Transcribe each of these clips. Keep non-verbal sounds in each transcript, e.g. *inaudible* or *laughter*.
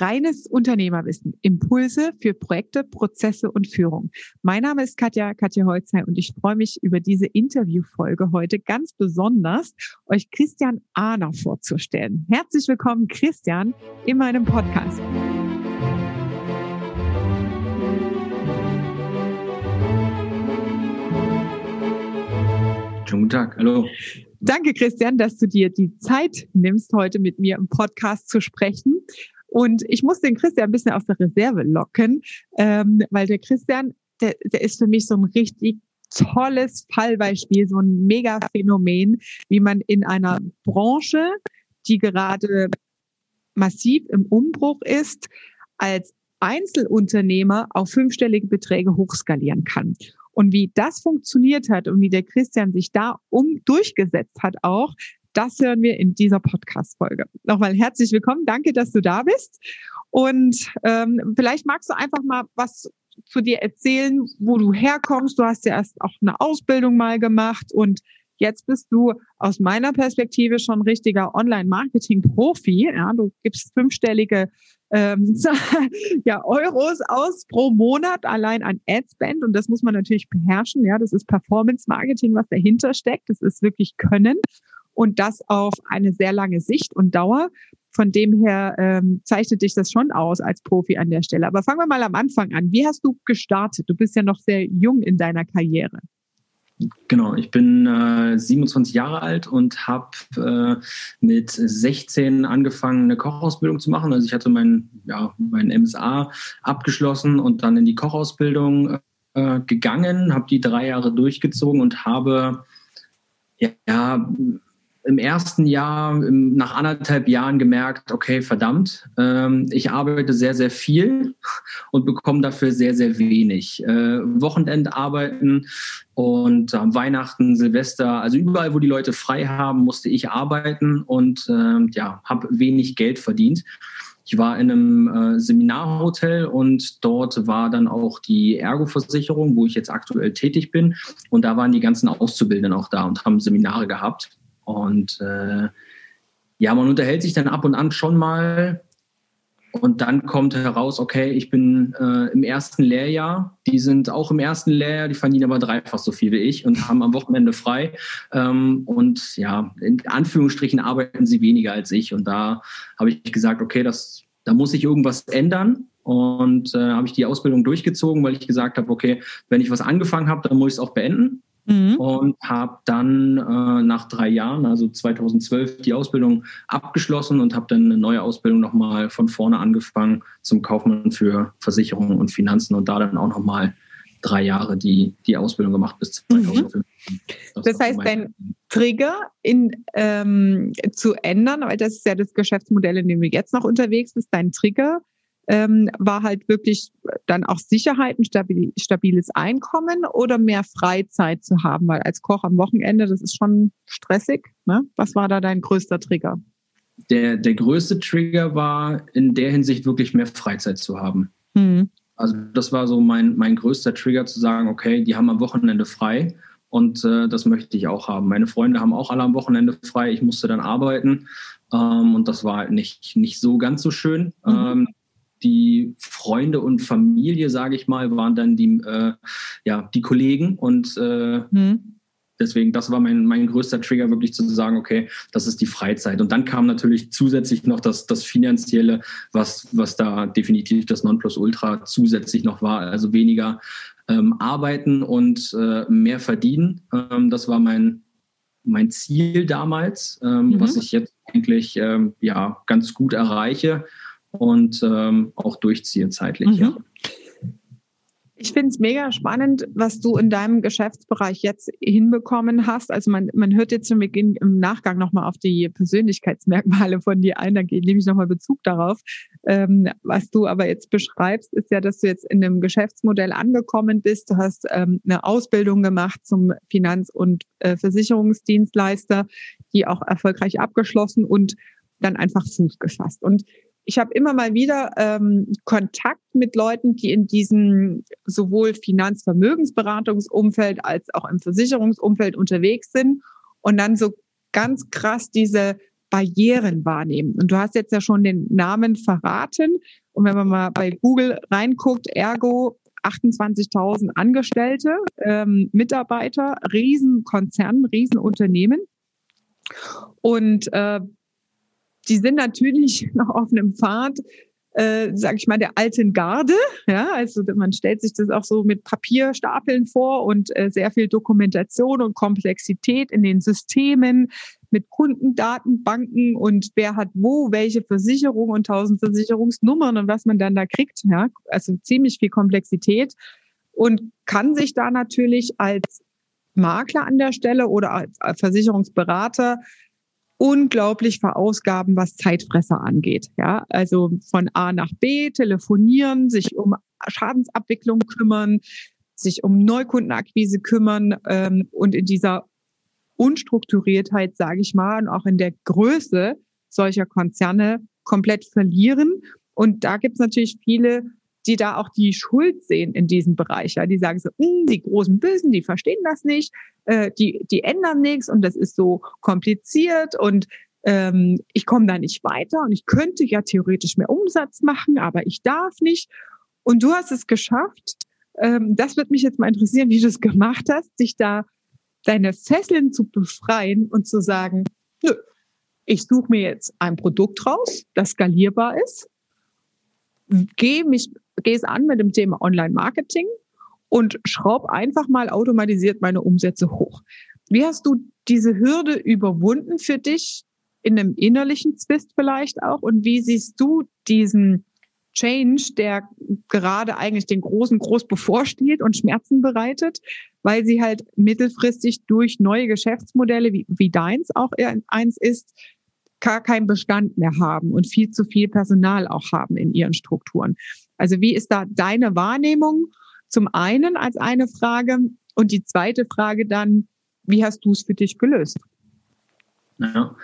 Reines Unternehmerwissen. Impulse für Projekte, Prozesse und Führung. Mein Name ist Katja, Katja Holzheim und ich freue mich über diese Interviewfolge heute ganz besonders, euch Christian Ahner vorzustellen. Herzlich willkommen, Christian, in meinem Podcast. Schönen guten Tag, hallo. Danke, Christian, dass du dir die Zeit nimmst, heute mit mir im Podcast zu sprechen. Und ich muss den Christian ein bisschen aus der Reserve locken, ähm, weil der Christian, der, der ist für mich so ein richtig tolles Fallbeispiel, so ein Mega-Phänomen, wie man in einer Branche, die gerade massiv im Umbruch ist, als Einzelunternehmer auf fünfstellige Beträge hochskalieren kann. Und wie das funktioniert hat und wie der Christian sich da um durchgesetzt hat auch, das hören wir in dieser Podcast-Folge. Nochmal herzlich willkommen. Danke, dass du da bist. Und ähm, vielleicht magst du einfach mal was zu dir erzählen, wo du herkommst. Du hast ja erst auch eine Ausbildung mal gemacht und jetzt bist du aus meiner Perspektive schon richtiger Online-Marketing-Profi. Ja, du gibst fünfstellige ähm, *laughs* ja, Euros aus pro Monat allein an Adspend und das muss man natürlich beherrschen. Ja, das ist Performance-Marketing, was dahinter steckt. Das ist wirklich Können und das auf eine sehr lange Sicht und Dauer. Von dem her ähm, zeichnet dich das schon aus als Profi an der Stelle. Aber fangen wir mal am Anfang an. Wie hast du gestartet? Du bist ja noch sehr jung in deiner Karriere. Genau, ich bin äh, 27 Jahre alt und habe äh, mit 16 angefangen, eine Kochausbildung zu machen. Also ich hatte mein, ja, mein MSA abgeschlossen und dann in die Kochausbildung äh, gegangen, habe die drei Jahre durchgezogen und habe ja, im ersten Jahr, nach anderthalb Jahren gemerkt, okay, verdammt, ähm, ich arbeite sehr, sehr viel und bekomme dafür sehr, sehr wenig. Äh, Wochenendarbeiten und am Weihnachten, Silvester, also überall, wo die Leute frei haben, musste ich arbeiten und äh, ja, habe wenig Geld verdient. Ich war in einem äh, Seminarhotel und dort war dann auch die Ergo-Versicherung, wo ich jetzt aktuell tätig bin. Und da waren die ganzen Auszubildenden auch da und haben Seminare gehabt. Und äh, ja, man unterhält sich dann ab und an schon mal. Und dann kommt heraus, okay, ich bin äh, im ersten Lehrjahr. Die sind auch im ersten Lehrjahr, die verdienen aber dreifach so viel wie ich und haben am Wochenende frei. Ähm, und ja, in Anführungsstrichen arbeiten sie weniger als ich. Und da habe ich gesagt, okay, das, da muss sich irgendwas ändern. Und äh, habe ich die Ausbildung durchgezogen, weil ich gesagt habe, okay, wenn ich was angefangen habe, dann muss ich es auch beenden. Mhm. Und habe dann äh, nach drei Jahren, also 2012, die Ausbildung abgeschlossen und habe dann eine neue Ausbildung nochmal von vorne angefangen zum Kaufmann für Versicherungen und Finanzen und da dann auch nochmal drei Jahre die, die Ausbildung gemacht bis 2015. Mhm. Das, das heißt, dein Trigger in, ähm, zu ändern, weil das ist ja das Geschäftsmodell, in dem du jetzt noch unterwegs bist, dein Trigger ähm, war halt wirklich dann auch Sicherheit, ein stabil, stabiles Einkommen oder mehr Freizeit zu haben, weil als Koch am Wochenende, das ist schon stressig. Ne? Was war da dein größter Trigger? Der, der größte Trigger war in der Hinsicht wirklich mehr Freizeit zu haben. Mhm. Also das war so mein, mein größter Trigger zu sagen, okay, die haben am Wochenende frei und äh, das möchte ich auch haben. Meine Freunde haben auch alle am Wochenende frei. Ich musste dann arbeiten ähm, und das war halt nicht, nicht so ganz so schön. Mhm. Ähm, die Freunde und Familie, sage ich mal, waren dann die, äh, ja, die Kollegen und äh, mhm. Deswegen, das war mein, mein größter Trigger, wirklich zu sagen, okay, das ist die Freizeit. Und dann kam natürlich zusätzlich noch das, das Finanzielle, was, was da definitiv das Nonplusultra zusätzlich noch war. Also weniger ähm, arbeiten und äh, mehr verdienen. Ähm, das war mein, mein Ziel damals, ähm, mhm. was ich jetzt eigentlich ähm, ja, ganz gut erreiche und ähm, auch durchziehe zeitlich. Mhm. Ja. Ich finde es mega spannend, was du in deinem Geschäftsbereich jetzt hinbekommen hast. Also man, man hört jetzt im, im Nachgang nochmal auf die Persönlichkeitsmerkmale von dir ein, da nehme ich nochmal Bezug darauf. Ähm, was du aber jetzt beschreibst, ist ja, dass du jetzt in einem Geschäftsmodell angekommen bist. Du hast ähm, eine Ausbildung gemacht zum Finanz- und äh, Versicherungsdienstleister, die auch erfolgreich abgeschlossen und dann einfach Fuß gefasst. Und ich habe immer mal wieder ähm, Kontakt mit Leuten, die in diesem sowohl Finanzvermögensberatungsumfeld als auch im Versicherungsumfeld unterwegs sind und dann so ganz krass diese Barrieren wahrnehmen. Und du hast jetzt ja schon den Namen verraten. Und wenn man mal bei Google reinguckt, Ergo 28.000 Angestellte, ähm, Mitarbeiter, Riesenkonzern, Riesenunternehmen. Und äh, die sind natürlich *laughs* noch auf einem Pfad, äh, sag ich mal, der alten Garde. Ja, also man stellt sich das auch so mit Papierstapeln vor und äh, sehr viel Dokumentation und Komplexität in den Systemen mit Kundendatenbanken und wer hat wo welche Versicherung und tausend Versicherungsnummern und was man dann da kriegt. Ja, also ziemlich viel Komplexität und kann sich da natürlich als Makler an der Stelle oder als Versicherungsberater unglaublich verausgaben, was Zeitfresser angeht. Ja, also von A nach B telefonieren, sich um Schadensabwicklung kümmern, sich um Neukundenakquise kümmern ähm, und in dieser Unstrukturiertheit, sage ich mal, und auch in der Größe solcher Konzerne komplett verlieren. Und da gibt es natürlich viele, die da auch die Schuld sehen in diesem Bereich. Ja, die sagen so, hm, die großen Bösen, die verstehen das nicht, äh, die, die ändern nichts und das ist so kompliziert und ähm, ich komme da nicht weiter und ich könnte ja theoretisch mehr Umsatz machen, aber ich darf nicht. Und du hast es geschafft. Ähm, das wird mich jetzt mal interessieren, wie du es gemacht hast, dich da deine Fesseln zu befreien und zu sagen, nö, ich suche mir jetzt ein Produkt raus, das skalierbar ist, gehe mich, gehe an mit dem Thema Online-Marketing und schraub einfach mal automatisiert meine Umsätze hoch. Wie hast du diese Hürde überwunden für dich in einem innerlichen Zwist vielleicht auch? Und wie siehst du diesen Change, der gerade eigentlich den Großen groß bevorsteht und Schmerzen bereitet, weil sie halt mittelfristig durch neue Geschäftsmodelle, wie, wie deins auch eins ist, gar keinen Bestand mehr haben und viel zu viel Personal auch haben in ihren Strukturen. Also wie ist da deine Wahrnehmung zum einen als eine Frage und die zweite Frage dann, wie hast du es für dich gelöst? Ja,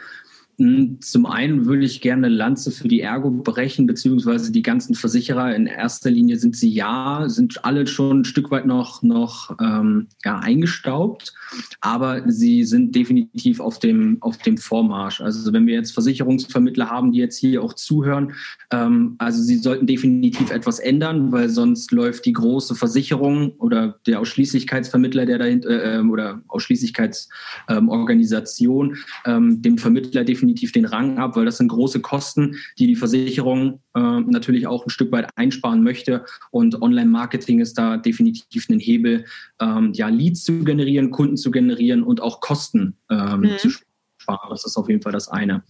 zum einen würde ich gerne eine Lanze für die Ergo brechen, beziehungsweise die ganzen Versicherer. In erster Linie sind sie ja, sind alle schon ein Stück weit noch, noch ähm, ja, eingestaubt, aber sie sind definitiv auf dem, auf dem Vormarsch. Also wenn wir jetzt Versicherungsvermittler haben, die jetzt hier auch zuhören, ähm, also sie sollten definitiv etwas ändern, weil sonst läuft die große Versicherung oder der Ausschließlichkeitsvermittler, der dahinter, äh, oder Ausschließlichkeitsorganisation, ähm, dem Vermittler definitiv definitiv den Rang ab, weil das sind große Kosten, die die Versicherung äh, natürlich auch ein Stück weit einsparen möchte. Und Online-Marketing ist da definitiv ein Hebel, ähm, ja, Leads zu generieren, Kunden zu generieren und auch Kosten ähm, mhm. zu sparen. Das ist auf jeden Fall das eine.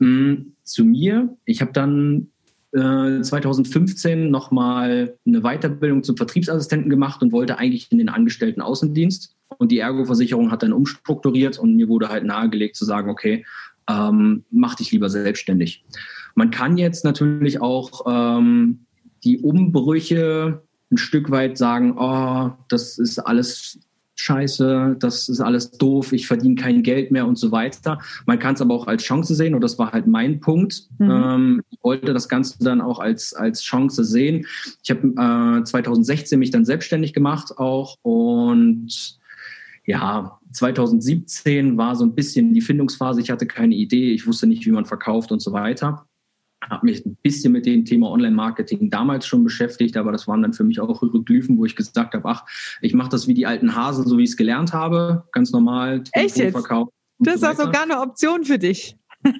Mhm, zu mir, ich habe dann 2015 äh, nochmal eine Weiterbildung zum Vertriebsassistenten gemacht und wollte eigentlich in den Angestellten Außendienst. Und die Ergo-Versicherung hat dann umstrukturiert und mir wurde halt nahegelegt zu sagen, okay, ähm, mach dich lieber selbstständig. Man kann jetzt natürlich auch ähm, die Umbrüche ein Stück weit sagen, oh, das ist alles scheiße, das ist alles doof, ich verdiene kein Geld mehr und so weiter. Man kann es aber auch als Chance sehen und das war halt mein Punkt. Mhm. Ähm, ich wollte das Ganze dann auch als, als Chance sehen. Ich habe äh, 2016 mich dann selbstständig gemacht auch und ja, 2017 war so ein bisschen die Findungsphase. Ich hatte keine Idee, ich wusste nicht, wie man verkauft und so weiter. Habe mich ein bisschen mit dem Thema Online-Marketing damals schon beschäftigt, aber das waren dann für mich auch Hieroglyphen, wo ich gesagt habe, ach, ich mache das wie die alten Hasen, so wie ich es gelernt habe, ganz normal. Echt jetzt? Das ist so sogar eine Option für dich. *laughs*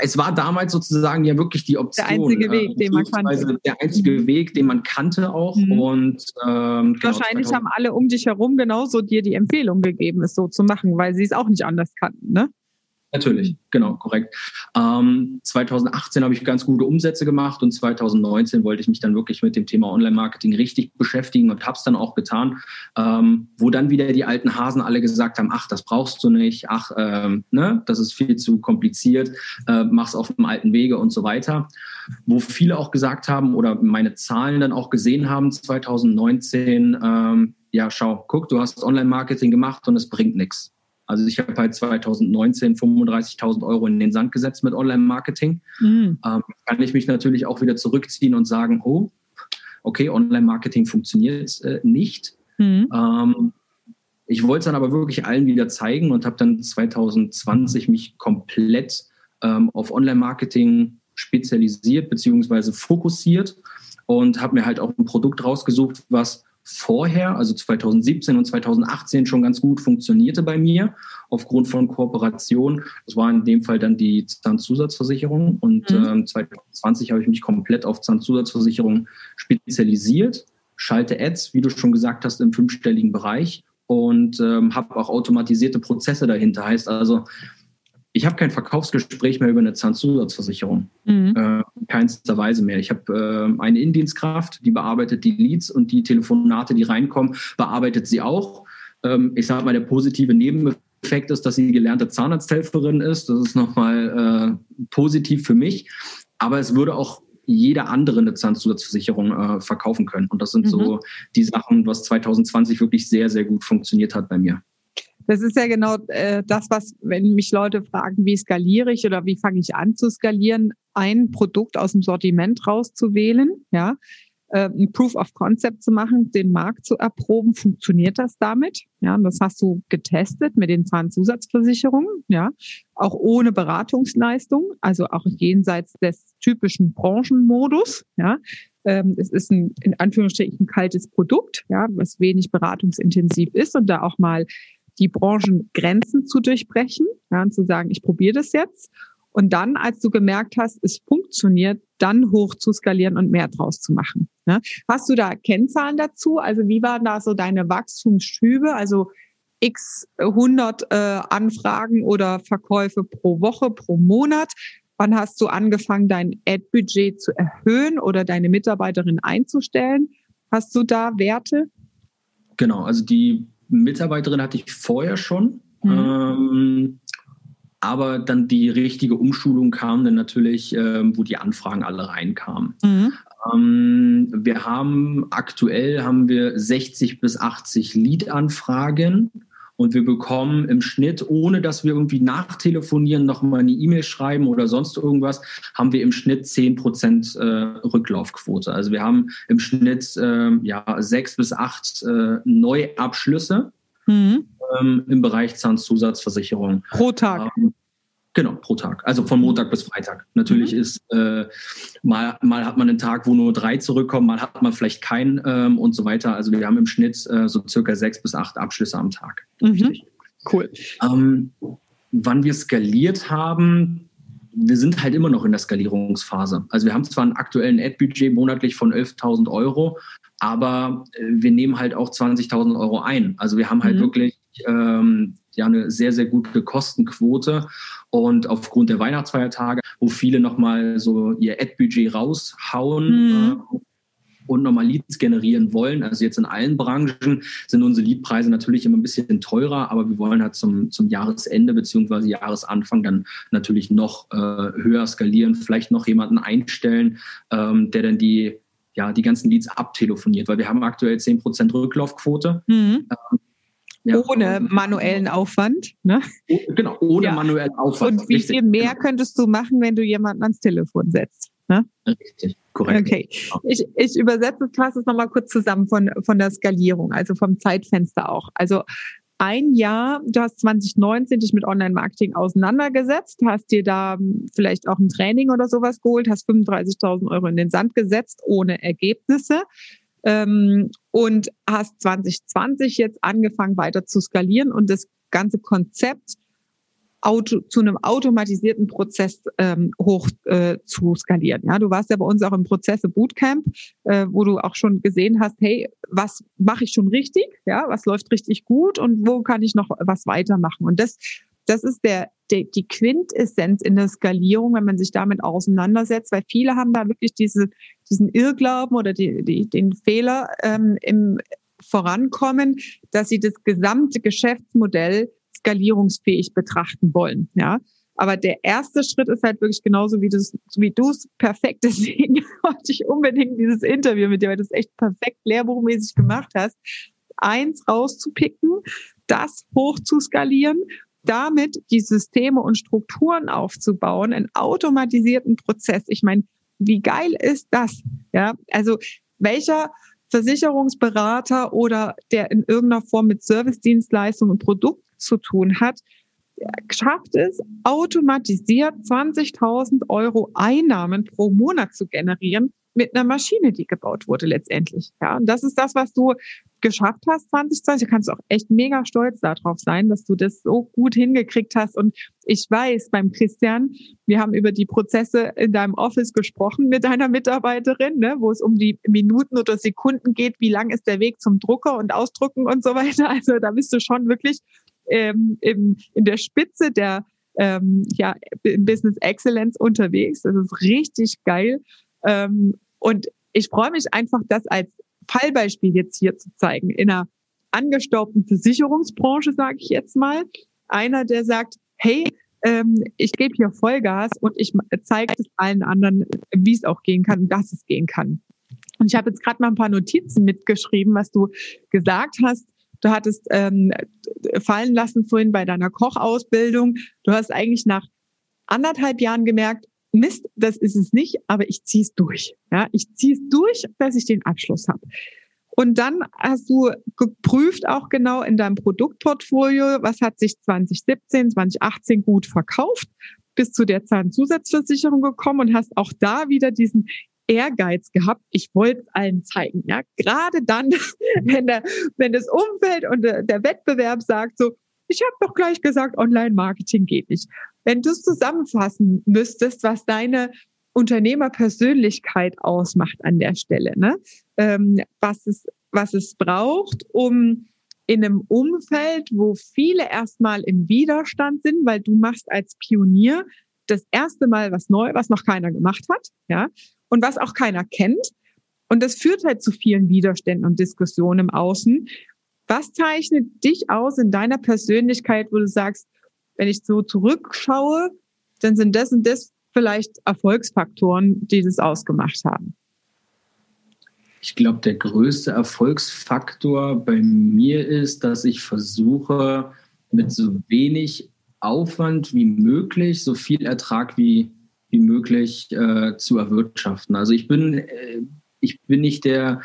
es war damals sozusagen ja wirklich die Option. Der einzige Weg, äh, den man kannte. Der einzige Weg, den man kannte auch. Mhm. Und ähm, genau, wahrscheinlich haben alle um dich herum genauso dir die Empfehlung gegeben, es so zu machen, weil sie es auch nicht anders kannten, ne? Natürlich, genau, korrekt. Ähm, 2018 habe ich ganz gute Umsätze gemacht und 2019 wollte ich mich dann wirklich mit dem Thema Online-Marketing richtig beschäftigen und habe es dann auch getan, ähm, wo dann wieder die alten Hasen alle gesagt haben, ach, das brauchst du nicht, ach, ähm, ne, das ist viel zu kompliziert, äh, mach's auf dem alten Wege und so weiter. Wo viele auch gesagt haben oder meine Zahlen dann auch gesehen haben, 2019, ähm, ja, schau, guck, du hast Online-Marketing gemacht und es bringt nichts. Also ich habe halt 2019 35.000 Euro in den Sand gesetzt mit Online-Marketing. Mhm. Ähm, kann ich mich natürlich auch wieder zurückziehen und sagen, oh, okay, Online-Marketing funktioniert äh, nicht. Mhm. Ähm, ich wollte es dann aber wirklich allen wieder zeigen und habe dann 2020 mich komplett ähm, auf Online-Marketing spezialisiert bzw. fokussiert und habe mir halt auch ein Produkt rausgesucht, was vorher, also 2017 und 2018 schon ganz gut funktionierte bei mir aufgrund von Kooperation. Das war in dem Fall dann die Zahnzusatzversicherung und mhm. ähm, 2020 habe ich mich komplett auf Zahnzusatzversicherung spezialisiert, schalte Ads, wie du schon gesagt hast, im fünfstelligen Bereich und ähm, habe auch automatisierte Prozesse dahinter. Heißt also, ich habe kein Verkaufsgespräch mehr über eine Zahnzusatzversicherung. Mhm. Äh, keinster Weise mehr. Ich habe äh, eine Indienstkraft, die bearbeitet die Leads und die Telefonate, die reinkommen, bearbeitet sie auch. Ähm, ich sage mal, der positive Nebeneffekt ist, dass sie gelernte Zahnarzthelferin ist. Das ist nochmal äh, positiv für mich. Aber es würde auch jeder andere eine Zahnzusatzversicherung äh, verkaufen können. Und das sind mhm. so die Sachen, was 2020 wirklich sehr, sehr gut funktioniert hat bei mir. Das ist ja genau äh, das, was, wenn mich Leute fragen, wie skaliere ich oder wie fange ich an zu skalieren, ein Produkt aus dem Sortiment rauszuwählen, ja, äh, ein Proof of Concept zu machen, den Markt zu erproben, funktioniert das damit? Ja, das hast du getestet mit den Zahnzusatzversicherungen, ja, auch ohne Beratungsleistung, also auch jenseits des typischen Branchenmodus, ja. Ähm, es ist ein in Anführungsstrichen kaltes Produkt, ja, was wenig beratungsintensiv ist und da auch mal die Branchengrenzen zu durchbrechen ja, und zu sagen, ich probiere das jetzt. Und dann, als du gemerkt hast, es funktioniert, dann hoch zu skalieren und mehr draus zu machen. Ne? Hast du da Kennzahlen dazu? Also wie waren da so deine Wachstumsschübe? Also x 100 äh, Anfragen oder Verkäufe pro Woche, pro Monat. Wann hast du angefangen, dein Ad-Budget zu erhöhen oder deine Mitarbeiterin einzustellen? Hast du da Werte? Genau, also die Mitarbeiterin hatte ich vorher schon. Mhm. Ähm, aber dann die richtige Umschulung kam dann natürlich, ähm, wo die Anfragen alle reinkamen. Mhm. Ähm, wir haben aktuell haben wir 60 bis 80 Lead-Anfragen und wir bekommen im Schnitt, ohne dass wir irgendwie nachtelefonieren, nochmal eine E-Mail schreiben oder sonst irgendwas, haben wir im Schnitt 10 Prozent äh, Rücklaufquote. Also wir haben im Schnitt äh, ja sechs bis acht äh, Neuabschlüsse mhm. ähm, im Bereich Zahnzusatzversicherung. Pro Tag. Ähm, Genau, pro Tag. Also von Montag bis Freitag. Natürlich mhm. ist äh, mal, mal hat man einen Tag, wo nur drei zurückkommen, mal hat man vielleicht keinen ähm, und so weiter. Also wir haben im Schnitt äh, so circa sechs bis acht Abschlüsse am Tag. Mhm. Cool. Ähm, wann wir skaliert haben, wir sind halt immer noch in der Skalierungsphase. Also wir haben zwar einen aktuellen Ad-Budget monatlich von 11.000 Euro, aber äh, wir nehmen halt auch 20.000 Euro ein. Also wir haben halt mhm. wirklich ähm, ja eine sehr, sehr gute Kostenquote. Und aufgrund der Weihnachtsfeiertage, wo viele nochmal so ihr Ad-Budget raushauen, mhm. äh, und nochmal Leads generieren wollen. Also jetzt in allen Branchen sind unsere Leadpreise natürlich immer ein bisschen teurer, aber wir wollen halt zum, zum Jahresende beziehungsweise Jahresanfang dann natürlich noch äh, höher skalieren, vielleicht noch jemanden einstellen, ähm, der dann die, ja, die ganzen Leads abtelefoniert, weil wir haben aktuell 10% Rücklaufquote. Mhm. Ähm, ja. Ohne manuellen Aufwand. Ne? Oh, genau, ohne ja. manuellen Aufwand. Und wie Richtig, viel mehr genau. könntest du machen, wenn du jemanden ans Telefon setzt? Ne? Richtig, korrekt. Okay. Ich, ich übersetze, fasse es nochmal kurz zusammen von, von der Skalierung, also vom Zeitfenster auch. Also ein Jahr, du hast 2019 dich mit Online-Marketing auseinandergesetzt, hast dir da vielleicht auch ein Training oder sowas geholt, hast 35.000 Euro in den Sand gesetzt ohne Ergebnisse ähm, und hast 2020 jetzt angefangen weiter zu skalieren und das ganze Konzept Auto, zu einem automatisierten Prozess ähm, hoch äh, zu skalieren. Ja, du warst ja bei uns auch im Prozesse Bootcamp, äh, wo du auch schon gesehen hast, hey, was mache ich schon richtig? Ja, was läuft richtig gut und wo kann ich noch was weitermachen? Und das, das ist der, der die Quintessenz in der Skalierung, wenn man sich damit auseinandersetzt, weil viele haben da wirklich diese, diesen Irrglauben oder die, die, den Fehler ähm, im Vorankommen, dass sie das gesamte Geschäftsmodell skalierungsfähig betrachten wollen. Ja, aber der erste Schritt ist halt wirklich genauso, wie du es wie du's perfekt. *laughs* Deswegen wollte ich unbedingt dieses Interview mit dir, weil du es echt perfekt lehrbuchmäßig gemacht hast. Eins rauszupicken, das hoch zu skalieren, damit die Systeme und Strukturen aufzubauen, einen automatisierten Prozess. Ich meine, wie geil ist das? Ja, also welcher Versicherungsberater oder der in irgendeiner Form mit Servicedienstleistungen und Produkt zu tun hat, schafft es, automatisiert 20.000 Euro Einnahmen pro Monat zu generieren mit einer Maschine, die gebaut wurde letztendlich. Ja, und das ist das, was du geschafft hast 2020. Du kannst auch echt mega stolz darauf sein, dass du das so gut hingekriegt hast. Und ich weiß beim Christian, wir haben über die Prozesse in deinem Office gesprochen mit deiner Mitarbeiterin, ne, wo es um die Minuten oder Sekunden geht, wie lang ist der Weg zum Drucker und Ausdrucken und so weiter. *laughs* Also da bist du schon wirklich ähm, im, in der Spitze der ähm, ja, Business Excellence unterwegs. Das ist richtig geil. Ähm, und ich freue mich einfach, das als Fallbeispiel jetzt hier zu zeigen. In einer angestaubten Versicherungsbranche, sage ich jetzt mal. Einer, der sagt, hey, ähm, ich gebe hier Vollgas und ich zeige es allen anderen, wie es auch gehen kann, dass es gehen kann. Und ich habe jetzt gerade mal ein paar Notizen mitgeschrieben, was du gesagt hast. Du hattest ähm, fallen lassen vorhin bei deiner Kochausbildung. Du hast eigentlich nach anderthalb Jahren gemerkt, Mist, das ist es nicht, aber ich ziehe es durch. Ja, ich ziehe es durch, dass ich den Abschluss habe. Und dann hast du geprüft auch genau in deinem Produktportfolio, was hat sich 2017, 2018 gut verkauft, bis zu der Zahnzusatzversicherung gekommen und hast auch da wieder diesen Ehrgeiz gehabt. Ich wollte es allen zeigen. Ja, gerade dann, *laughs* wenn der, wenn das Umfeld und der, Wettbewerb sagt so, ich habe doch gleich gesagt, Online-Marketing geht nicht. Wenn du es zusammenfassen müsstest, was deine Unternehmerpersönlichkeit ausmacht an der Stelle, ne? Ähm, was, es, was es braucht, um in einem Umfeld, wo viele erstmal im Widerstand sind, weil du machst als Pionier das erste Mal was neu, was noch keiner gemacht hat, ja, und was auch keiner kennt. Und das führt halt zu vielen Widerständen und Diskussionen im Außen. Was zeichnet dich aus in deiner Persönlichkeit, wo du sagst, wenn ich so zurückschaue, dann sind das und das vielleicht Erfolgsfaktoren, die das ausgemacht haben? Ich glaube, der größte Erfolgsfaktor bei mir ist, dass ich versuche, mit so wenig Aufwand wie möglich, so viel Ertrag wie, wie möglich äh, zu erwirtschaften. Also ich bin, äh, ich bin nicht der,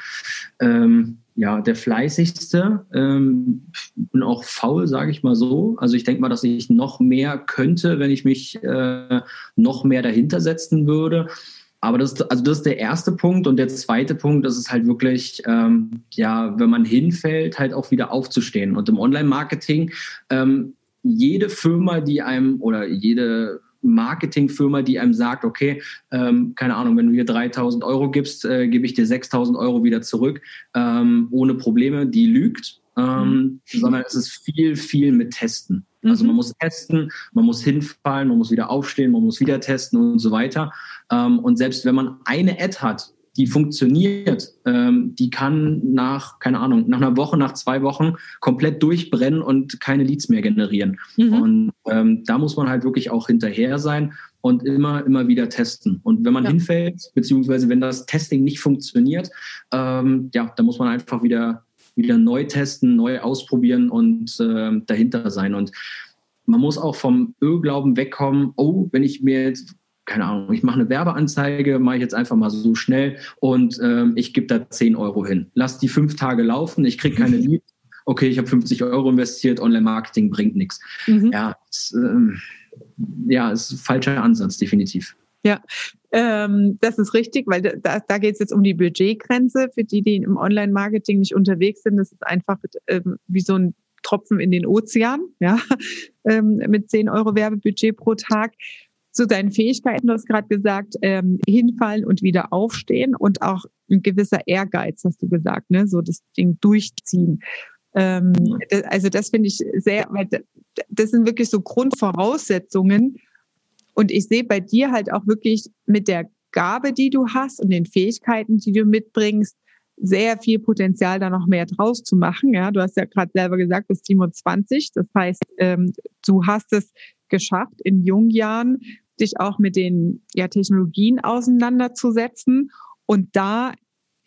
ähm, ja, der fleißigste. Ähm, bin auch faul, sage ich mal so. Also ich denke mal, dass ich noch mehr könnte, wenn ich mich äh, noch mehr dahinter setzen würde. Aber das, also das ist der erste Punkt. Und der zweite Punkt, das ist halt wirklich, ähm, ja, wenn man hinfällt, halt auch wieder aufzustehen. Und im Online-Marketing, ähm, jede Firma, die einem oder jede Marketingfirma, die einem sagt, okay, ähm, keine Ahnung, wenn du hier 3000 Euro gibst, äh, gebe ich dir 6000 Euro wieder zurück, ähm, ohne Probleme, die lügt, ähm, mhm. sondern es ist viel, viel mit Testen. Also man mhm. muss testen, man muss hinfallen, man muss wieder aufstehen, man muss wieder testen und so weiter. Ähm, und selbst wenn man eine Ad hat, die funktioniert, ähm, die kann nach, keine Ahnung, nach einer Woche, nach zwei Wochen komplett durchbrennen und keine Leads mehr generieren. Mhm. Und ähm, da muss man halt wirklich auch hinterher sein und immer, immer wieder testen. Und wenn man ja. hinfällt, beziehungsweise wenn das Testing nicht funktioniert, ähm, ja, da muss man einfach wieder, wieder neu testen, neu ausprobieren und äh, dahinter sein. Und man muss auch vom Irrglauben wegkommen, oh, wenn ich mir jetzt keine Ahnung, ich mache eine Werbeanzeige, mache ich jetzt einfach mal so schnell und ähm, ich gebe da 10 Euro hin. Lass die fünf Tage laufen, ich kriege keine *laughs* Leads. Okay, ich habe 50 Euro investiert, Online-Marketing bringt nichts. Mhm. Ja, es, ähm, ja, ist ein falscher Ansatz, definitiv. Ja, ähm, das ist richtig, weil da, da geht es jetzt um die Budgetgrenze. Für die, die im Online-Marketing nicht unterwegs sind, das ist einfach ähm, wie so ein Tropfen in den Ozean, ja, *laughs* ähm, mit 10 Euro Werbebudget pro Tag zu deinen Fähigkeiten, du hast gerade gesagt, ähm, hinfallen und wieder aufstehen und auch ein gewisser Ehrgeiz, hast du gesagt, ne? so das Ding durchziehen. Ähm, also das finde ich sehr, das sind wirklich so Grundvoraussetzungen. Und ich sehe bei dir halt auch wirklich mit der Gabe, die du hast und den Fähigkeiten, die du mitbringst, sehr viel Potenzial, da noch mehr draus zu machen. Ja, du hast ja gerade selber gesagt, bis 27. Das heißt, ähm, du hast es geschafft, in jungen Jahren dich auch mit den ja, Technologien auseinanderzusetzen und da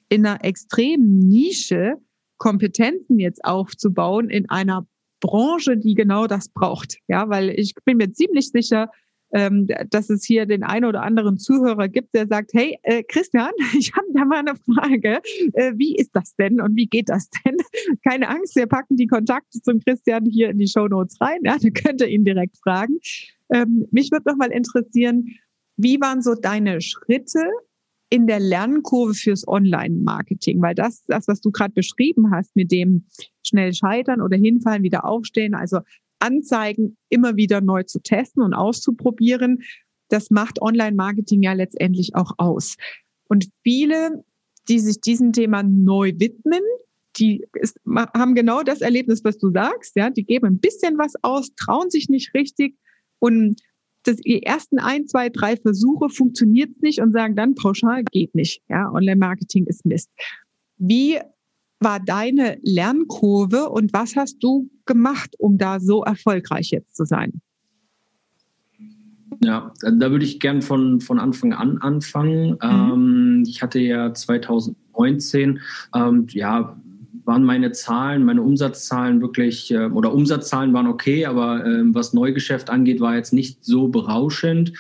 in einer extremen Nische Kompetenzen jetzt aufzubauen in einer Branche, die genau das braucht. Ja, weil ich bin mir ziemlich sicher, ähm, dass es hier den einen oder anderen Zuhörer gibt, der sagt, hey, äh, Christian, *laughs* ich habe da mal eine Frage. Äh, wie ist das denn und wie geht das denn? *laughs* Keine Angst, wir packen die Kontakte zum Christian hier in die Show Notes rein. Ja, *laughs* da könnt ihr ihn direkt fragen. Ähm, mich würde noch mal interessieren, wie waren so deine Schritte in der Lernkurve fürs Online-Marketing? Weil das, das, was du gerade beschrieben hast, mit dem schnell scheitern oder hinfallen, wieder aufstehen, also Anzeigen immer wieder neu zu testen und auszuprobieren, das macht Online-Marketing ja letztendlich auch aus. Und viele, die sich diesem Thema neu widmen, die ist, haben genau das Erlebnis, was du sagst. Ja, die geben ein bisschen was aus, trauen sich nicht richtig und das, die ersten ein, zwei, drei Versuche funktioniert nicht und sagen dann pauschal geht nicht. Ja, Online-Marketing ist Mist. Wie war deine Lernkurve und was hast du gemacht, um da so erfolgreich jetzt zu sein? Ja, da würde ich gern von, von Anfang an anfangen. Mhm. Ähm, ich hatte ja 2019 ähm, ja, waren meine Zahlen, meine Umsatzzahlen wirklich, äh, oder Umsatzzahlen waren okay, aber äh, was Neugeschäft angeht, war jetzt nicht so berauschend.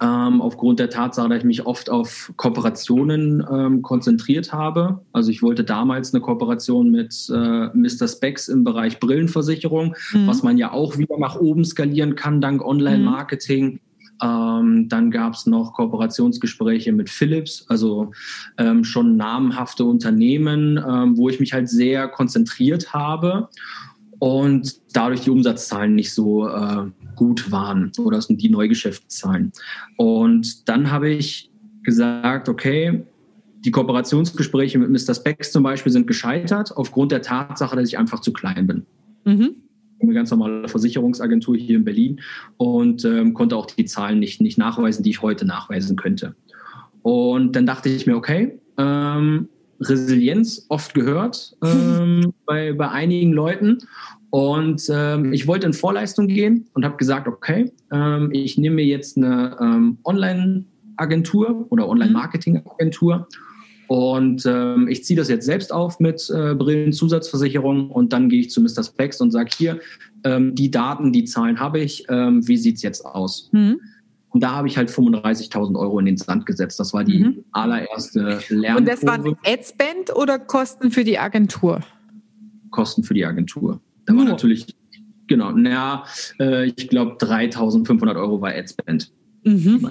Ähm, aufgrund der Tatsache, dass ich mich oft auf Kooperationen ähm, konzentriert habe. Also ich wollte damals eine Kooperation mit äh, Mr. Specs im Bereich Brillenversicherung, mhm. was man ja auch wieder nach oben skalieren kann dank Online-Marketing. Mhm. Ähm, dann gab es noch Kooperationsgespräche mit Philips, also ähm, schon namhafte Unternehmen, ähm, wo ich mich halt sehr konzentriert habe und dadurch die Umsatzzahlen nicht so äh, gut waren oder sind die Neugeschäftszahlen. Und dann habe ich gesagt, okay, die Kooperationsgespräche mit Mr. Specs zum Beispiel sind gescheitert aufgrund der Tatsache, dass ich einfach zu klein bin. Mhm eine ganz normale Versicherungsagentur hier in Berlin und ähm, konnte auch die Zahlen nicht, nicht nachweisen, die ich heute nachweisen könnte. Und dann dachte ich mir, okay, ähm, Resilienz oft gehört *laughs* ähm, bei, bei einigen Leuten. Und ähm, ich wollte in Vorleistung gehen und habe gesagt, okay, ähm, ich nehme mir jetzt eine ähm, Online-Agentur oder Online-Marketing-Agentur und ähm, ich ziehe das jetzt selbst auf mit äh, Brillenzusatzversicherung und dann gehe ich zu Mr. Specs und sage hier, ähm, die Daten, die Zahlen habe ich, ähm, wie sieht's jetzt aus? Mhm. Und da habe ich halt 35.000 Euro in den Sand gesetzt. Das war die mhm. allererste Lernkurve. Und das waren Adspend oder Kosten für die Agentur? Kosten für die Agentur. Da war natürlich, genau, naja, äh, ich glaube 3.500 Euro war Adspend. Mhm.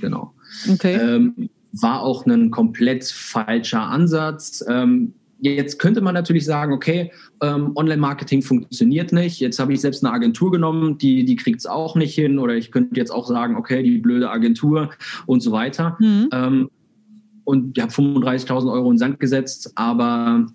Genau. Okay. Ähm, war auch ein komplett falscher Ansatz. Ähm, jetzt könnte man natürlich sagen, okay, ähm, Online-Marketing funktioniert nicht. Jetzt habe ich selbst eine Agentur genommen, die, die kriegt es auch nicht hin. Oder ich könnte jetzt auch sagen, okay, die blöde Agentur und so weiter. Mhm. Ähm, und ich habe 35.000 Euro in den Sand gesetzt, aber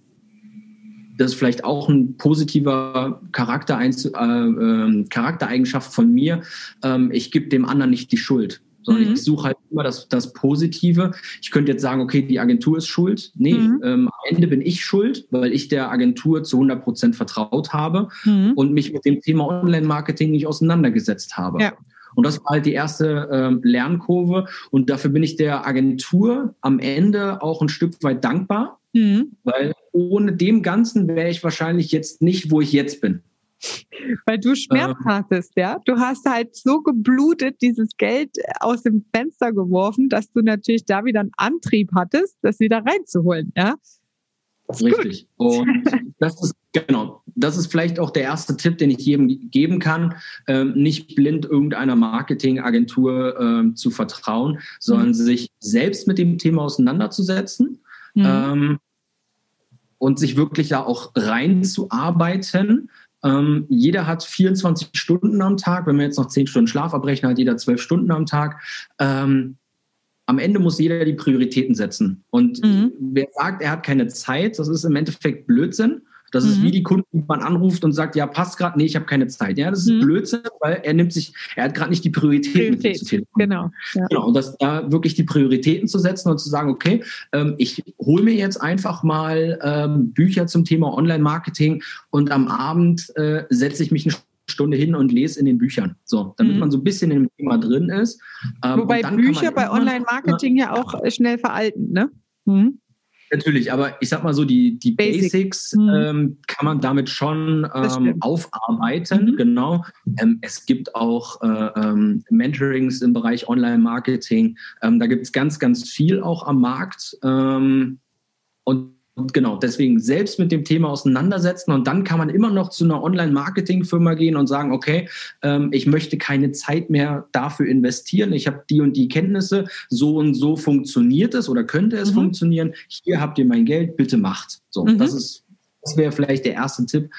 das ist vielleicht auch ein positiver Charakter, äh, äh, Charaktereigenschaft von mir. Ähm, ich gebe dem anderen nicht die Schuld sondern mhm. ich suche halt immer das, das Positive. Ich könnte jetzt sagen, okay, die Agentur ist schuld. Nee, mhm. ähm, am Ende bin ich schuld, weil ich der Agentur zu 100 Prozent vertraut habe mhm. und mich mit dem Thema Online-Marketing nicht auseinandergesetzt habe. Ja. Und das war halt die erste ähm, Lernkurve. Und dafür bin ich der Agentur am Ende auch ein Stück weit dankbar, mhm. weil ohne dem Ganzen wäre ich wahrscheinlich jetzt nicht, wo ich jetzt bin. Weil du Schmerz ähm, hattest, ja. Du hast halt so geblutet dieses Geld aus dem Fenster geworfen, dass du natürlich da wieder einen Antrieb hattest, das wieder reinzuholen, ja. Richtig. Und *laughs* das ist genau, das ist vielleicht auch der erste Tipp, den ich jedem geben kann, ähm, nicht blind irgendeiner Marketingagentur ähm, zu vertrauen, sondern mhm. sich selbst mit dem Thema auseinanderzusetzen. Mhm. Ähm, und sich wirklich da auch reinzuarbeiten, ähm, jeder hat 24 Stunden am Tag. Wenn wir jetzt noch 10 Stunden Schlaf abrechnen, hat jeder 12 Stunden am Tag. Ähm, am Ende muss jeder die Prioritäten setzen. Und mhm. wer sagt, er hat keine Zeit, das ist im Endeffekt Blödsinn. Das mhm. ist wie die Kunden, die man anruft und sagt, ja, passt gerade, nee, ich habe keine Zeit. Ja, das ist mhm. Blödsinn, weil er nimmt sich, er hat gerade nicht die Prioritäten Priorität. Genau. Ja. Genau. Und das da wirklich die Prioritäten zu setzen und zu sagen, okay, ähm, ich hole mir jetzt einfach mal ähm, Bücher zum Thema Online-Marketing und am Abend äh, setze ich mich eine Stunde hin und lese in den Büchern. So, damit mhm. man so ein bisschen im Thema drin ist. Ähm, Wobei Bücher bei Online-Marketing ja auch schnell veralten, ne? Mhm. Natürlich, aber ich sag mal so, die, die Basic. Basics mhm. ähm, kann man damit schon ähm, aufarbeiten. Mhm. Genau. Ähm, es gibt auch äh, ähm, Mentorings im Bereich Online-Marketing. Ähm, da gibt es ganz, ganz viel auch am Markt. Ähm, und und genau, deswegen selbst mit dem Thema auseinandersetzen und dann kann man immer noch zu einer Online-Marketing-Firma gehen und sagen, okay, ähm, ich möchte keine Zeit mehr dafür investieren. Ich habe die und die Kenntnisse, so und so funktioniert es oder könnte es mhm. funktionieren. Hier habt ihr mein Geld, bitte macht. So, mhm. das ist das wäre vielleicht der erste Tipp,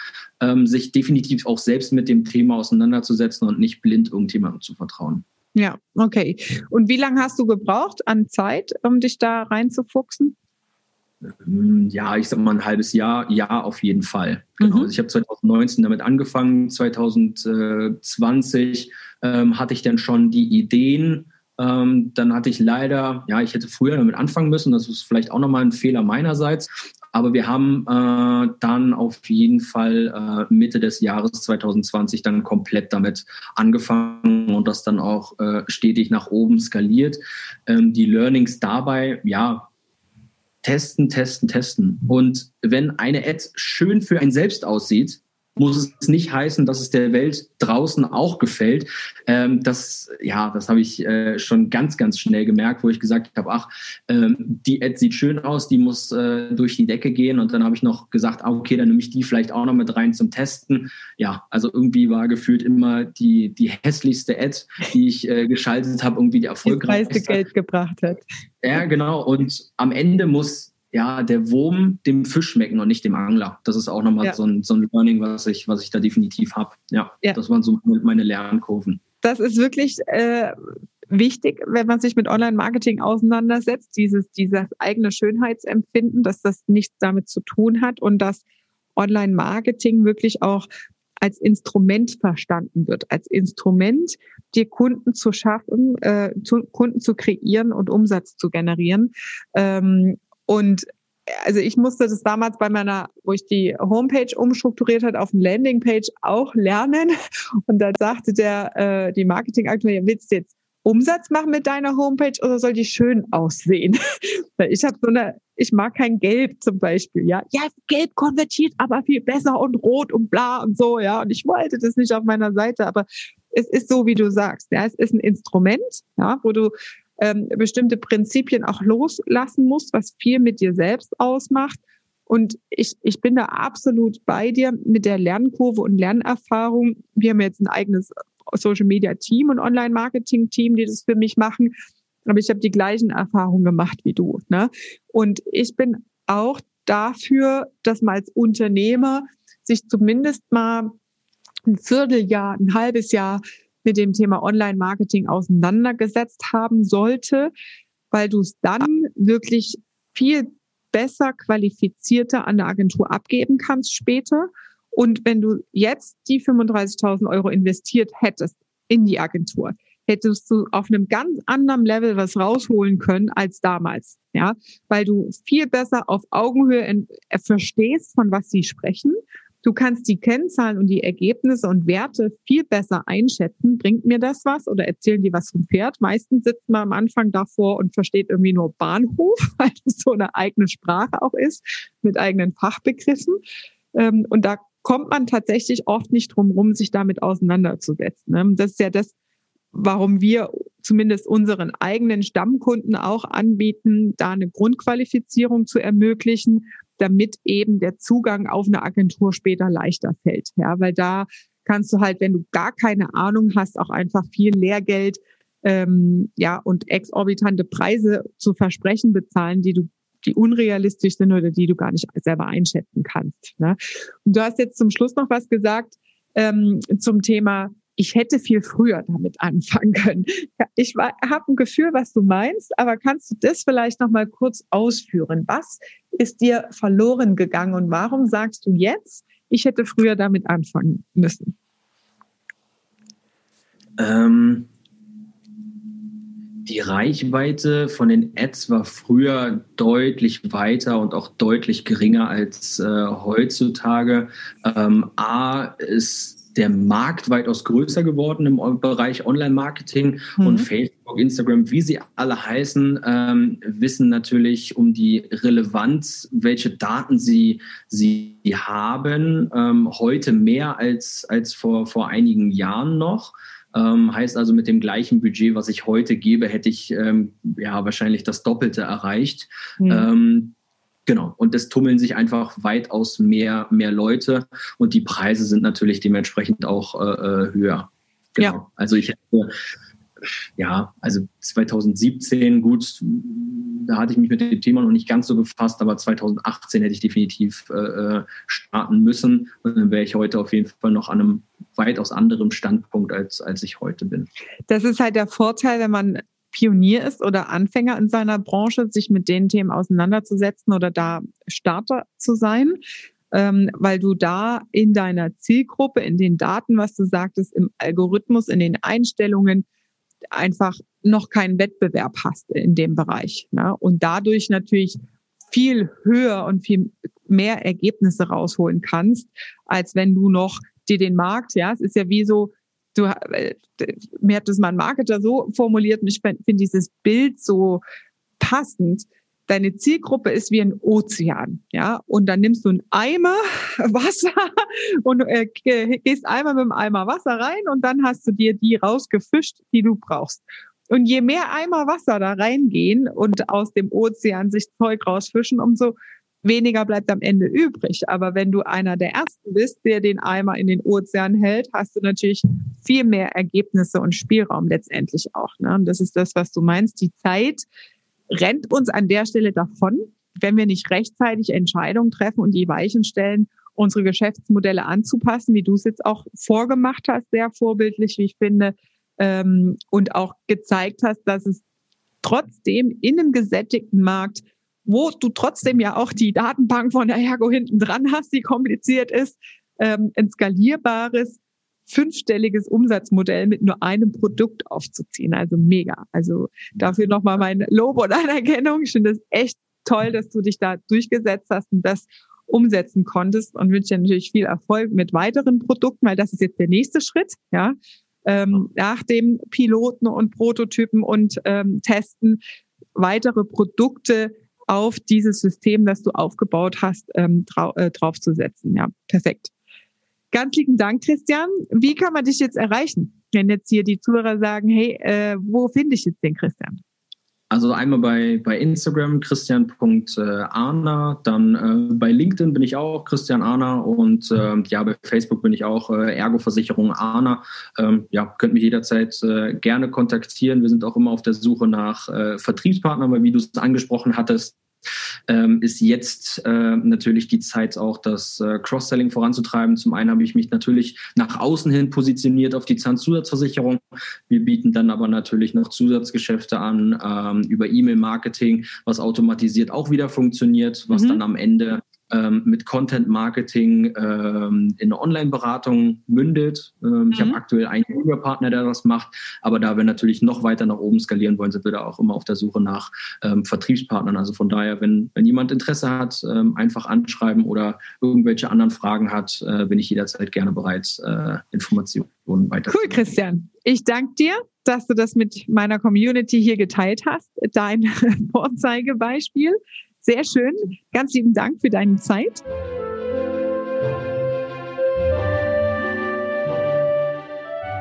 ähm, sich definitiv auch selbst mit dem Thema auseinanderzusetzen und nicht blind irgendjemandem zu vertrauen. Ja, okay. Und wie lange hast du gebraucht an Zeit, um dich da reinzufuchsen? Ähm, ja, ich sag mal ein halbes Jahr, ja, auf jeden Fall. Genau. Mhm. Also ich habe 2019 damit angefangen, 2020 ähm, hatte ich dann schon die Ideen. Ähm, dann hatte ich leider, ja, ich hätte früher damit anfangen müssen. Das ist vielleicht auch nochmal ein Fehler meinerseits. Aber wir haben äh, dann auf jeden Fall äh, Mitte des Jahres 2020 dann komplett damit angefangen und das dann auch äh, stetig nach oben skaliert. Ähm, die Learnings dabei, ja, testen, testen, testen. Und wenn eine Ad schön für einen selbst aussieht, muss es nicht heißen, dass es der Welt draußen auch gefällt. Ähm, das, ja, das habe ich äh, schon ganz, ganz schnell gemerkt, wo ich gesagt habe, ach, ähm, die Ad sieht schön aus, die muss äh, durch die Decke gehen. Und dann habe ich noch gesagt, ah, okay, dann nehme ich die vielleicht auch noch mit rein zum Testen. Ja, also irgendwie war gefühlt immer die, die hässlichste Ad, die ich äh, geschaltet habe, irgendwie die erfolgreichste. Die Geld gebracht hat. Ja, genau. Und am Ende muss ja, der Wurm dem Fisch schmecken und nicht dem Angler. Das ist auch nochmal ja. so, ein, so ein Learning, was ich, was ich da definitiv habe. Ja, ja, das waren so meine Lernkurven. Das ist wirklich äh, wichtig, wenn man sich mit Online-Marketing auseinandersetzt, dieses, dieses eigene Schönheitsempfinden, dass das nichts damit zu tun hat und dass Online-Marketing wirklich auch als Instrument verstanden wird, als Instrument, dir Kunden zu schaffen, äh, zu, Kunden zu kreieren und Umsatz zu generieren. Ähm, und also ich musste das damals bei meiner, wo ich die Homepage umstrukturiert hat, auf eine Landingpage auch lernen. *laughs* Und dann sagte der, äh, die Marketingagentur, ja, willst du jetzt Umsatz machen mit deiner Homepage oder soll die schön aussehen? *laughs* Ich habe so eine, ich mag kein Gelb zum Beispiel, ja. Ja, Gelb konvertiert aber viel besser und Rot und bla und so, ja. Und ich wollte das nicht auf meiner Seite, aber es ist so, wie du sagst, ja. Es ist ein Instrument, ja, wo du ähm, bestimmte Prinzipien auch loslassen musst, was viel mit dir selbst ausmacht. Und ich, ich bin da absolut bei dir mit der Lernkurve und Lernerfahrung. Wir haben jetzt ein eigenes Social Media Team und Online Marketing Team, die das für mich machen. Aber ich habe die gleichen Erfahrungen gemacht wie du. Ne? Und ich bin auch dafür, dass man als Unternehmer sich zumindest mal ein Vierteljahr, ein halbes Jahr mit dem Thema Online-Marketing auseinandergesetzt haben sollte, weil du es dann wirklich viel besser qualifizierter an der Agentur abgeben kannst später. Und wenn du jetzt die 35.000 Euro investiert hättest in die Agentur, hättest du auf einem ganz anderen Level was rausholen können als damals. Ja, weil du viel besser auf Augenhöhe verstehst, von was sie sprechen Du kannst die Kennzahlen und die Ergebnisse und Werte viel besser einschätzen. Bringt mir das was oder erzählen die was vom Pferd? Meistens sitzt man am Anfang davor und versteht irgendwie nur Bahnhof, *laughs* weil es so eine eigene Sprache auch ist, mit eigenen Fachbegriffen. Ähm, und da kommt man tatsächlich oft nicht drum rum, sich damit auseinanderzusetzen. Ne? Das ist ja das, warum wir zumindest unseren eigenen Stammkunden auch anbieten, da eine Grundqualifizierung zu ermöglichen, damit eben der Zugang auf eine Agentur später leichter fällt. Ja, weil da kannst du halt, wenn du gar keine Ahnung hast, auch einfach viel Lehrgeld ähm, ja und exorbitante Preise zu versprechen bezahlen, die du die unrealistisch sind oder die du gar nicht selber einschätzen kannst. Ne? Und du hast jetzt zum Schluss noch was gesagt ähm, zum Thema ich hätte viel früher damit anfangen können. Ich habe ein Gefühl, was du meinst, aber kannst du das vielleicht noch mal kurz ausführen? Was ist dir verloren gegangen und warum sagst du jetzt, ich hätte früher damit anfangen müssen? Ähm, die Reichweite von den Ads war früher deutlich weiter und auch deutlich geringer als äh, heutzutage. Ähm, A ist der Markt weitaus größer geworden im Bereich Online-Marketing mhm. und Facebook, Instagram, wie sie alle heißen, ähm, wissen natürlich um die Relevanz, welche Daten sie, sie haben, ähm, heute mehr als, als vor, vor einigen Jahren noch. Ähm, heißt also, mit dem gleichen Budget, was ich heute gebe, hätte ich ähm, ja wahrscheinlich das Doppelte erreicht. Mhm. Ähm, Genau. Und es tummeln sich einfach weitaus mehr, mehr Leute und die Preise sind natürlich dementsprechend auch äh, äh höher. Genau. Ja. Also ich hätte, ja, also 2017, gut, da hatte ich mich mit dem Thema noch nicht ganz so befasst, aber 2018 hätte ich definitiv äh, äh, starten müssen. Und dann wäre ich heute auf jeden Fall noch an einem weitaus anderen Standpunkt, als, als ich heute bin. Das ist halt der Vorteil, wenn man Pionier ist oder Anfänger in seiner Branche, sich mit den Themen auseinanderzusetzen oder da Starter zu sein, ähm, weil du da in deiner Zielgruppe, in den Daten, was du sagtest, im Algorithmus, in den Einstellungen einfach noch keinen Wettbewerb hast in dem Bereich. Ne? Und dadurch natürlich viel höher und viel mehr Ergebnisse rausholen kannst, als wenn du noch dir den Markt, ja, es ist ja wie so, du, äh, mir hat das mal ein Marketer so formuliert und ich finde dieses Bild so passend. Deine Zielgruppe ist wie ein Ozean, ja, und dann nimmst du einen Eimer *laughs* Wasser und äh, gehst einmal mit dem Eimer Wasser rein und dann hast du dir die rausgefischt, die du brauchst. Und je mehr Eimer Wasser da reingehen und aus dem Ozean sich Zeug rausfischen, umso weniger bleibt am Ende übrig. Aber wenn du einer der Ersten bist, der den Eimer in den Ozean hält, hast du natürlich viel mehr Ergebnisse und Spielraum letztendlich auch. Ne? Und das ist das, was du meinst. Die Zeit rennt uns an der Stelle davon, wenn wir nicht rechtzeitig Entscheidungen treffen und die Weichen stellen, unsere Geschäftsmodelle anzupassen, wie du es jetzt auch vorgemacht hast, sehr vorbildlich, wie ich finde, ähm, und auch gezeigt hast, dass es trotzdem in einem gesättigten Markt wo du trotzdem ja auch die Datenbank von der Ergo hinten dran hast, die kompliziert ist, ähm, ein skalierbares, fünfstelliges Umsatzmodell mit nur einem Produkt aufzuziehen. Also mega. Also dafür nochmal mein Lob und Anerkennung. Ich finde es echt toll, dass du dich da durchgesetzt hast und das umsetzen konntest und wünsche dir natürlich viel Erfolg mit weiteren Produkten, weil das ist jetzt der nächste Schritt, ja. Ähm, nach dem Piloten und Prototypen und ähm, Testen weitere Produkte auf dieses System, das du aufgebaut hast, ähm, drau äh, draufzusetzen. Ja, perfekt. Ganz lieben Dank, Christian. Wie kann man dich jetzt erreichen, wenn jetzt hier die Zuhörer sagen, hey, äh, wo finde ich jetzt den Christian? Also einmal bei, bei Instagram christian.arner, dann äh, bei LinkedIn bin ich auch Christian Arner und äh, ja, bei Facebook bin ich auch äh, Ergo-Versicherung Arner. Ähm, ja, könnt mich jederzeit äh, gerne kontaktieren. Wir sind auch immer auf der Suche nach äh, Vertriebspartnern, weil wie du es angesprochen hattest, ähm, ist jetzt äh, natürlich die Zeit auch, das äh, Cross-Selling voranzutreiben. Zum einen habe ich mich natürlich nach außen hin positioniert auf die Zahnzusatzversicherung. Wir bieten dann aber natürlich noch Zusatzgeschäfte an ähm, über E-Mail-Marketing, was automatisiert auch wieder funktioniert, was mhm. dann am Ende ähm, mit Content Marketing ähm, in eine Online-Beratung mündet. Ähm, mhm. Ich habe aktuell einen Junior-Partner, der das macht, aber da wir natürlich noch weiter nach oben skalieren wollen, sind wir da auch immer auf der Suche nach ähm, Vertriebspartnern. Also von daher, wenn, wenn jemand Interesse hat, ähm, einfach anschreiben oder irgendwelche anderen Fragen hat, äh, bin ich jederzeit gerne bereit, äh, Informationen weiter. Cool, Christian. Ich danke dir, dass du das mit meiner Community hier geteilt hast, dein *laughs* Vorzeigebeispiel. Sehr schön. Ganz lieben Dank für deine Zeit.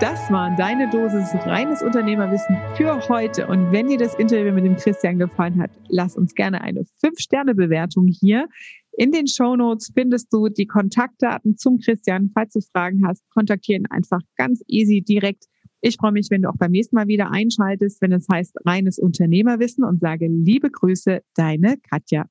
Das war deine Dosis reines Unternehmerwissen für heute. Und wenn dir das Interview mit dem Christian gefallen hat, lass uns gerne eine 5-Sterne-Bewertung hier. In den Show Notes findest du die Kontaktdaten zum Christian. Falls du Fragen hast, kontaktiere ihn einfach ganz easy direkt ich freue mich, wenn du auch beim nächsten Mal wieder einschaltest, wenn es heißt reines Unternehmerwissen und sage liebe Grüße, deine Katja.